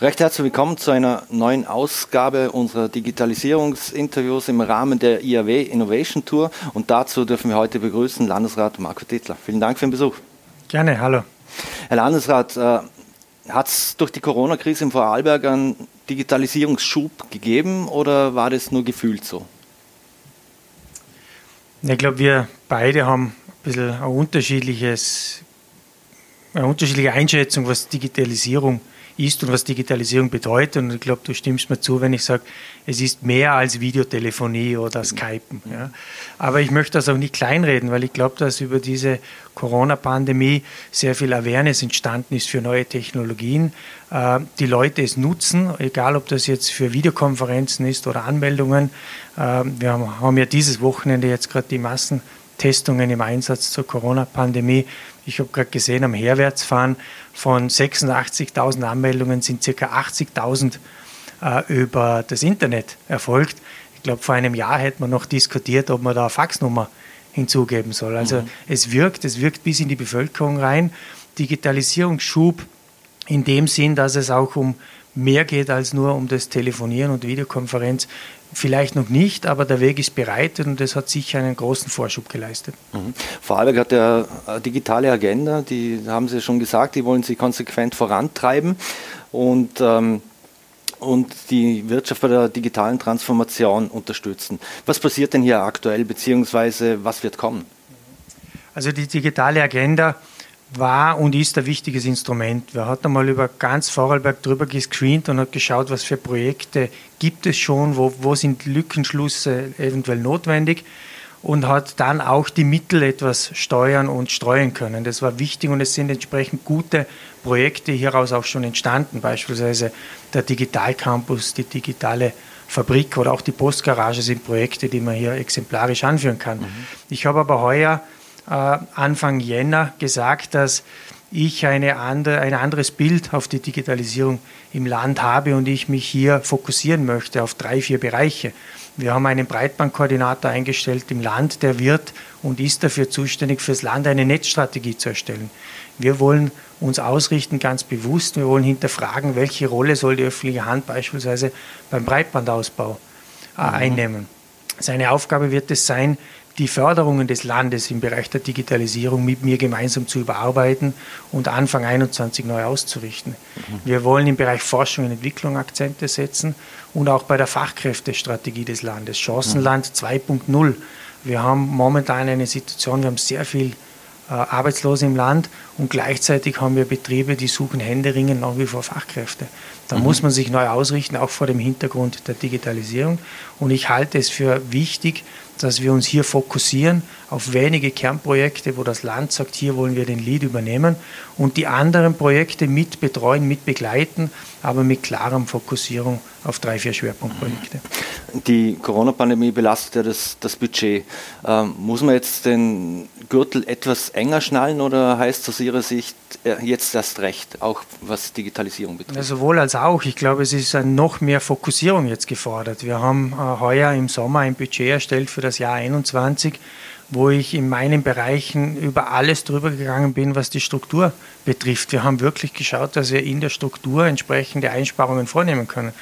Recht herzlich willkommen zu einer neuen Ausgabe unserer Digitalisierungsinterviews im Rahmen der IAW Innovation Tour. Und dazu dürfen wir heute begrüßen Landesrat Marco Tittler. Vielen Dank für den Besuch. Gerne, hallo. Herr Landesrat, äh, hat es durch die Corona-Krise im Vorarlberg einen Digitalisierungsschub gegeben oder war das nur gefühlt so? Ich glaube, wir beide haben ein bisschen ein unterschiedliches, eine unterschiedliche Einschätzung, was Digitalisierung ist ist und was Digitalisierung bedeutet. Und ich glaube, du stimmst mir zu, wenn ich sage, es ist mehr als Videotelefonie oder Skypen. Ja. Aber ich möchte das auch nicht kleinreden, weil ich glaube, dass über diese Corona-Pandemie sehr viel Awareness entstanden ist für neue Technologien. Äh, die Leute es nutzen, egal ob das jetzt für Videokonferenzen ist oder Anmeldungen. Äh, wir haben ja dieses Wochenende jetzt gerade die Massentestungen im Einsatz zur Corona-Pandemie. Ich habe gerade gesehen, am Herwärtsfahren von 86.000 Anmeldungen sind ca. 80.000 äh, über das Internet erfolgt. Ich glaube, vor einem Jahr hätte man noch diskutiert, ob man da eine Faxnummer hinzugeben soll. Also mhm. es wirkt, es wirkt bis in die Bevölkerung rein. Digitalisierungsschub in dem Sinn, dass es auch um mehr geht als nur um das Telefonieren und Videokonferenz. Vielleicht noch nicht, aber der Weg ist bereitet und das hat sicher einen großen Vorschub geleistet. Mhm. Vorarlberg hat ja eine digitale Agenda, die haben Sie schon gesagt, die wollen Sie konsequent vorantreiben und, ähm, und die Wirtschaft bei der digitalen Transformation unterstützen. Was passiert denn hier aktuell, beziehungsweise was wird kommen? Also die digitale Agenda war und ist ein wichtiges Instrument. Wir hatten einmal über ganz Vorarlberg drüber gescreent und hat geschaut, was für Projekte gibt es schon, wo, wo sind Lückenschlüsse eventuell notwendig und hat dann auch die Mittel etwas steuern und streuen können. Das war wichtig und es sind entsprechend gute Projekte hieraus auch schon entstanden, beispielsweise der Digital Campus, die digitale Fabrik oder auch die Postgarage sind Projekte, die man hier exemplarisch anführen kann. Mhm. Ich habe aber heuer Anfang Jänner gesagt, dass ich eine andere, ein anderes Bild auf die Digitalisierung im Land habe und ich mich hier fokussieren möchte auf drei, vier Bereiche. Wir haben einen Breitbandkoordinator eingestellt im Land, der wird und ist dafür zuständig, fürs Land eine Netzstrategie zu erstellen. Wir wollen uns ausrichten ganz bewusst, wir wollen hinterfragen, welche Rolle soll die öffentliche Hand beispielsweise beim Breitbandausbau äh, mhm. einnehmen. Seine Aufgabe wird es sein, die Förderungen des Landes im Bereich der Digitalisierung mit mir gemeinsam zu überarbeiten und Anfang 21 neu auszurichten. Mhm. Wir wollen im Bereich Forschung und Entwicklung Akzente setzen und auch bei der Fachkräftestrategie des Landes. Chancenland mhm. 2.0. Wir haben momentan eine Situation, wir haben sehr viel äh, Arbeitslose im Land und gleichzeitig haben wir Betriebe, die suchen händeringend nach wie vor Fachkräfte. Da mhm. muss man sich neu ausrichten, auch vor dem Hintergrund der Digitalisierung. Und ich halte es für wichtig, dass wir uns hier fokussieren auf wenige Kernprojekte, wo das Land sagt, hier wollen wir den Lead übernehmen und die anderen Projekte mit betreuen, mit begleiten, aber mit klarem Fokussierung auf drei, vier Schwerpunktprojekte. Die Corona-Pandemie belastet ja das, das Budget. Ähm, muss man jetzt den Gürtel etwas enger schnallen oder heißt es aus Ihrer Sicht äh, jetzt erst recht, auch was Digitalisierung betrifft? Ja, sowohl als auch. Ich glaube, es ist noch mehr Fokussierung jetzt gefordert. Wir haben äh, heuer im Sommer ein Budget erstellt für das Jahr 2021 wo ich in meinen Bereichen über alles drüber gegangen bin, was die Struktur betrifft. Wir haben wirklich geschaut, dass wir in der Struktur entsprechende Einsparungen vornehmen können.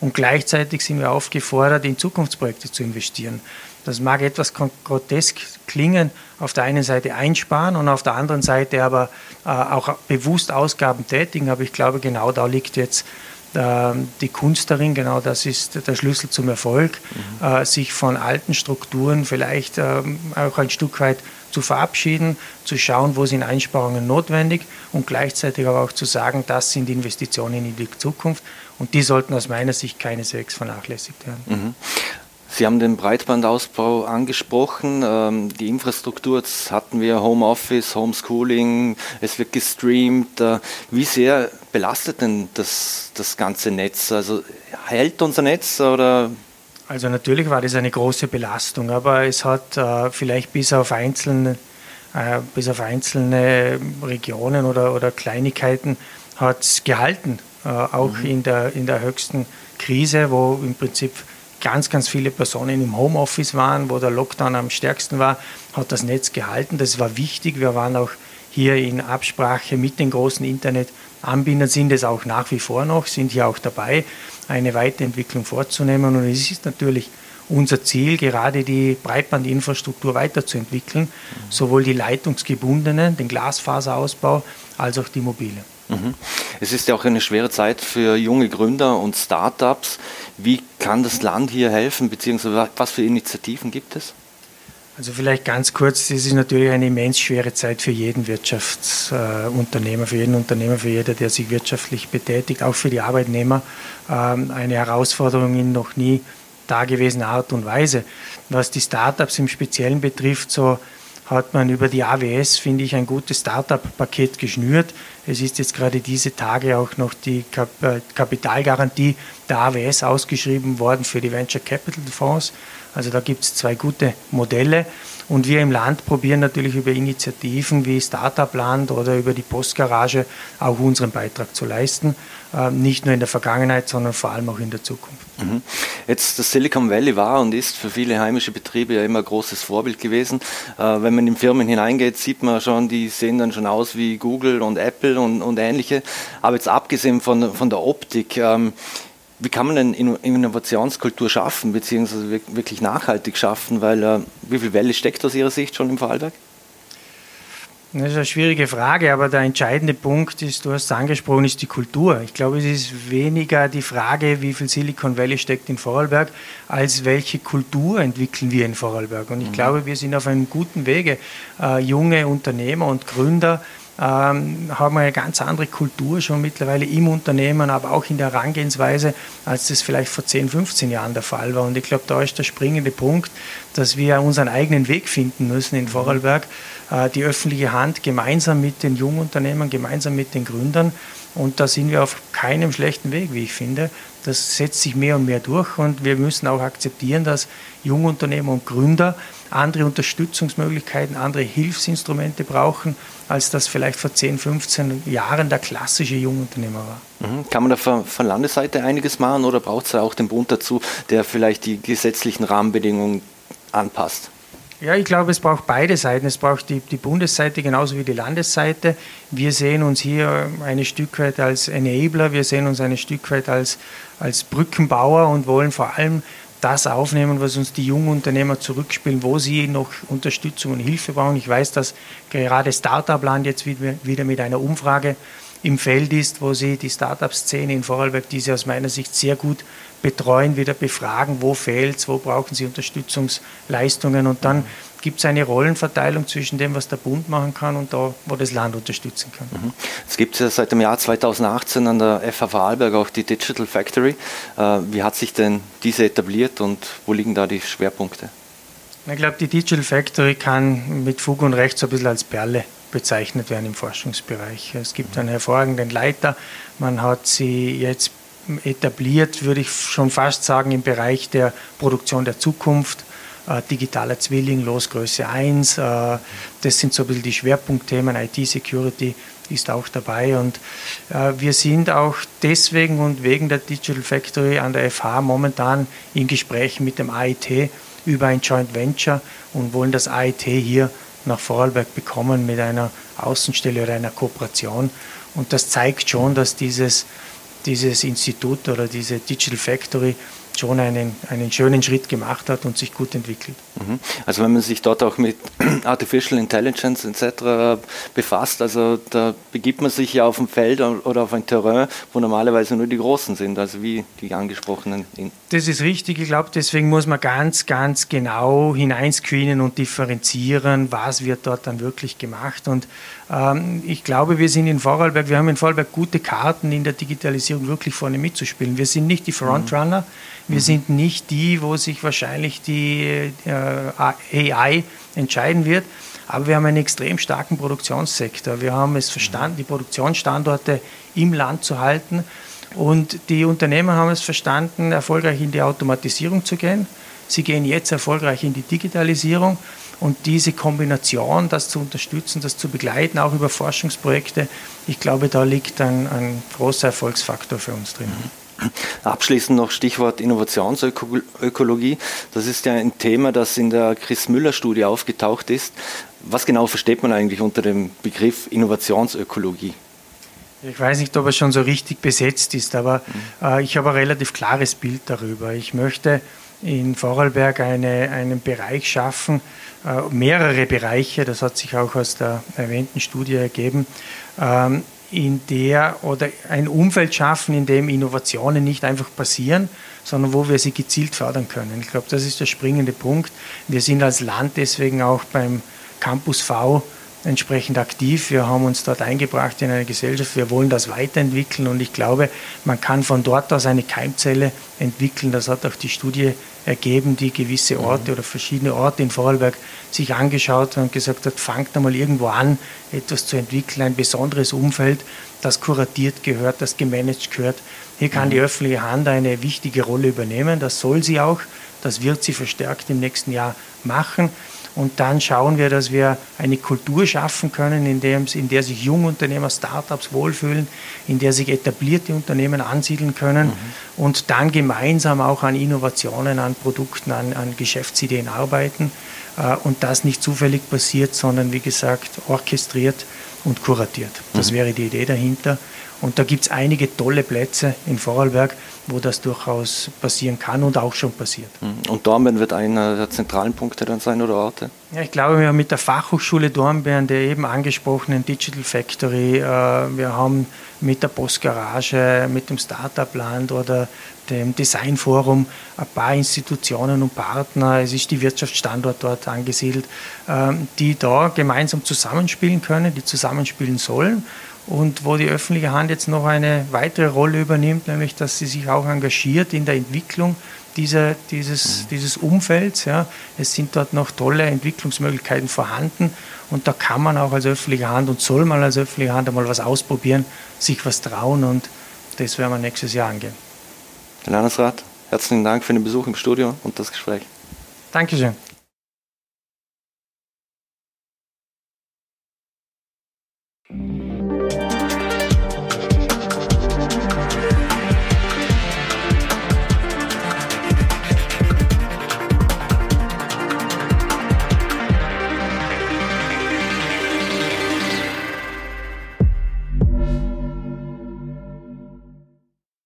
Und gleichzeitig sind wir aufgefordert, in Zukunftsprojekte zu investieren. Das mag etwas grotesk klingen, auf der einen Seite einsparen und auf der anderen Seite aber äh, auch bewusst Ausgaben tätigen. Aber ich glaube, genau da liegt jetzt die Kunst darin, genau das ist der Schlüssel zum Erfolg, mhm. Äh, sich von alten Strukturen vielleicht ähm, auch ein Stück weit zu verabschieden, zu schauen, wo sind Einsparungen notwendig und gleichzeitig aber auch zu sagen, das sind Investitionen in die Zukunft und die sollten aus meiner Sicht keineswegs vernachlässigt werden. Mhm. Sie haben den Breitbandausbau angesprochen, ähm, die Infrastruktur, jetzt hatten wir Homeoffice, Homeschooling, es wird gestreamt. Äh, wie sehr belastet denn das, das ganze Netz? Also hält unser Netz oder? Also natürlich war das eine große Belastung, aber es hat äh, vielleicht bis auf einzelne, äh, bis auf einzelne Regionen oder, oder Kleinigkeiten hat gehalten, äh, auch mhm. in, der, in der höchsten Krise, wo im Prinzip ganz, ganz viele Personen im Homeoffice waren, wo der Lockdown am stärksten war, hat das Netz gehalten. Das war wichtig. Wir waren auch hier in Absprache mit den großen Internetanbietern sind es auch nach wie vor noch, sind hier auch dabei, eine Weiterentwicklung vorzunehmen. Und es ist natürlich unser Ziel, gerade die Breitbandinfrastruktur weiterzuentwickeln, sowohl die leitungsgebundenen, den Glasfaserausbau, als auch die mobile. Mhm. Es ist ja auch eine schwere Zeit für junge Gründer und Startups. Wie kann das Land hier helfen, beziehungsweise was für Initiativen gibt es? Also vielleicht ganz kurz, das ist natürlich eine immens schwere Zeit für jeden Wirtschaftsunternehmer, für jeden Unternehmer, für jeder, der sich wirtschaftlich betätigt, auch für die Arbeitnehmer. Ähm, eine Herausforderung in noch nie dagewesener Art und Weise. Was die Startups im Speziellen betrifft, so hat man über die AWS, finde ich, ein gutes Startup-Paket geschnürt. Es ist jetzt gerade diese Tage auch noch die äh, Kapitalgarantie der AWS ausgeschrieben worden für die Venture Capital Fonds. Also da gibt es zwei gute Modelle. Und wir im Land probieren natürlich über Initiativen wie Startup Land oder über die Postgarage auch unseren Beitrag zu leisten. Ähm, nicht nur in der Vergangenheit, sondern vor allem auch in der Zukunft. Mhm. Jetzt das Silicon Valley war und ist für viele heimische Betriebe ja immer ein großes Vorbild gewesen. Äh, wenn man in Firmen hineingeht, sieht man schon, die sehen dann schon aus wie Google und Apple und, und ähnliche. Aber jetzt abgesehen von, von der Optik, ähm, wie kann man denn Innovationskultur schaffen, beziehungsweise wirklich nachhaltig schaffen? Weil äh, wie viel Welle steckt aus Ihrer Sicht schon im Vorarlberg? Das ist eine schwierige Frage, aber der entscheidende Punkt ist, du hast es angesprochen, ist die Kultur. Ich glaube, es ist weniger die Frage, wie viel Silicon Valley steckt in Vorarlberg, als welche Kultur entwickeln wir in Vorarlberg. Und ich mhm. glaube, wir sind auf einem guten Wege. Äh, junge Unternehmer und Gründer ähm, haben eine ganz andere Kultur schon mittlerweile im Unternehmen, aber auch in der Herangehensweise, als das vielleicht vor 10, 15 Jahren der Fall war. Und ich glaube, da ist der springende Punkt, dass wir unseren eigenen Weg finden müssen in Vorarlberg, äh, die öffentliche Hand gemeinsam mit den Jungunternehmern, gemeinsam mit den Gründern. Und da sind wir auf keinem schlechten Weg, wie ich finde. Das setzt sich mehr und mehr durch und wir müssen auch akzeptieren, dass Jungunternehmer und Gründer andere Unterstützungsmöglichkeiten, andere Hilfsinstrumente brauchen, als das vielleicht vor 10, 15 Jahren der klassische Jungunternehmer war. Mhm. Kann man da von, von Landesseite einiges machen oder braucht es da auch den Bund dazu, der vielleicht die gesetzlichen Rahmenbedingungen anpasst? Ja, ich glaube, es braucht beide Seiten. Es braucht die, die Bundesseite genauso wie die Landesseite. Wir sehen uns hier ein Stück weit als Enabler, wir sehen uns ein Stück weit als, als Brückenbauer und wollen vor allem das aufnehmen, was uns die jungen Unternehmer zurückspielen, wo sie noch Unterstützung und Hilfe brauchen. Ich weiß, dass gerade Startup-Land jetzt wieder mit einer Umfrage im Feld ist, wo sie die Startup-Szene in Vorarlberg, die sie aus meiner Sicht sehr gut betreuen, wieder befragen, wo fehlt es, wo brauchen sie Unterstützungsleistungen und dann gibt es eine Rollenverteilung zwischen dem, was der Bund machen kann und da, wo das Land unterstützen kann. Mhm. Es gibt ja seit dem Jahr 2018 an der FH Vorarlberg auch die Digital Factory. Äh, wie hat sich denn diese etabliert und wo liegen da die Schwerpunkte? Ich glaube, die Digital Factory kann mit Fug und Recht so ein bisschen als Perle bezeichnet werden im Forschungsbereich. Es gibt einen hervorragenden Leiter. Man hat sie jetzt etabliert, würde ich schon fast sagen, im Bereich der Produktion der Zukunft äh, digitaler Zwilling, Losgröße 1. Äh, das sind so ein bisschen die Schwerpunktthemen. IT-Security ist auch dabei. Und äh, wir sind auch deswegen und wegen der Digital Factory an der FH momentan in Gesprächen mit dem AIT über ein Joint Venture und wollen das AIT hier nach Vorarlberg bekommen mit einer Außenstelle oder einer Kooperation. Und das zeigt schon, dass dieses, dieses Institut oder diese Digital Factory schon einen, einen schönen Schritt gemacht hat und sich gut entwickelt. Mhm. Also wenn man sich dort auch mit Artificial Intelligence etc. befasst, also da begibt man sich ja auf ein Feld oder auf ein Terrain, wo normalerweise nur die Großen sind, also wie die angesprochenen. Das ist richtig, ich glaube, deswegen muss man ganz, ganz genau hineinscreenen und differenzieren, was wird dort dann wirklich gemacht. Und ähm, ich glaube, wir sind in Vorarlberg, wir haben in Vorarlberg gute Karten in der Digitalisierung wirklich vorne mitzuspielen. Wir sind nicht die Frontrunner. Mhm wir sind nicht die, wo sich wahrscheinlich die äh, AI entscheiden wird, aber wir haben einen extrem starken Produktionssektor. Wir haben es verstanden, die Produktionsstandorte im Land zu halten. Und die Unternehmer haben es verstanden, erfolgreich in die Automatisierung zu gehen. Sie gehen jetzt erfolgreich in die Digitalisierung. Und diese Kombination, das zu unterstützen, das zu begleiten, auch über Forschungsprojekte, ich glaube, da liegt ein, ein großer Erfolgsfaktor für uns drin. Abschließend noch Stichwort Innovationsökologie. Das ist ja ein Thema, das in der Chris Müller-Studie aufgetaucht ist. Was genau versteht man eigentlich unter dem Begriff Innovationsökologie? Ich weiß nicht, ob er schon so richtig besetzt ist, aber äh, ich habe ein relativ klares Bild darüber. Ich möchte in Vorarlberg eine, einen Bereich schaffen, äh, mehrere Bereiche, das hat sich auch aus der erwähnten Studie ergeben, ähm, in der oder ein Umfeld schaffen, in dem Innovationen nicht einfach passieren, sondern wo wir sie gezielt fördern können. Ich glaube, das ist der springende Punkt. Wir sind als Land deswegen auch beim Campus V entsprechend aktiv. Wir haben uns dort eingebracht in eine Gesellschaft. Wir wollen das weiterentwickeln und ich glaube, man kann von dort aus eine Keimzelle entwickeln. Das hat auch die Studie ergeben, die gewisse Orte oder verschiedene Orte in Vorarlberg sich angeschaut und gesagt hat, fangt einmal irgendwo an, etwas zu entwickeln, ein besonderes Umfeld, das kuratiert gehört, das gemanagt gehört. Hier kann die öffentliche Hand eine wichtige Rolle übernehmen. Das soll sie auch. Das wird sie verstärkt im nächsten Jahr machen. Und dann schauen wir, dass wir eine Kultur schaffen können, in, dem, in der sich Jungunternehmer, Startups wohlfühlen, in der sich etablierte Unternehmen ansiedeln können mhm. und dann gemeinsam auch an Innovationen, an Produkten, an, an Geschäftsideen arbeiten. Äh, und das nicht zufällig passiert, sondern wie gesagt orchestriert und kuratiert. Das mhm. wäre die Idee dahinter. Und da gibt es einige tolle Plätze in Vorarlberg, wo das durchaus passieren kann und auch schon passiert. Mhm. Und Dornbirn wird einer der zentralen Punkte dann sein oder Orte? Ja, ich glaube, wir haben mit der Fachhochschule Dornbirn, der eben angesprochenen Digital Factory, äh, wir haben mit der Postgarage, mit dem Startup Land oder dem Designforum ein paar Institutionen und Partner, es ist die Wirtschaftsstandort dort angesiedelt, ähm, die da gemeinsam zusammenspielen können, die zusammenspielen sollen und wo die öffentliche Hand jetzt noch eine weitere Rolle übernimmt, nämlich dass sie sich auch engagiert in der Entwicklung dieser, dieses, mhm. dieses Umfelds. Ja. Es sind dort noch tolle Entwicklungsmöglichkeiten vorhanden und da kann man auch als öffentliche Hand und soll man als öffentliche Hand einmal was ausprobieren, sich was trauen und das werden wir nächstes Jahr angehen. Herr Landesrat, herzlichen Dank für den Besuch im Studio und das Gespräch. Dankeschön.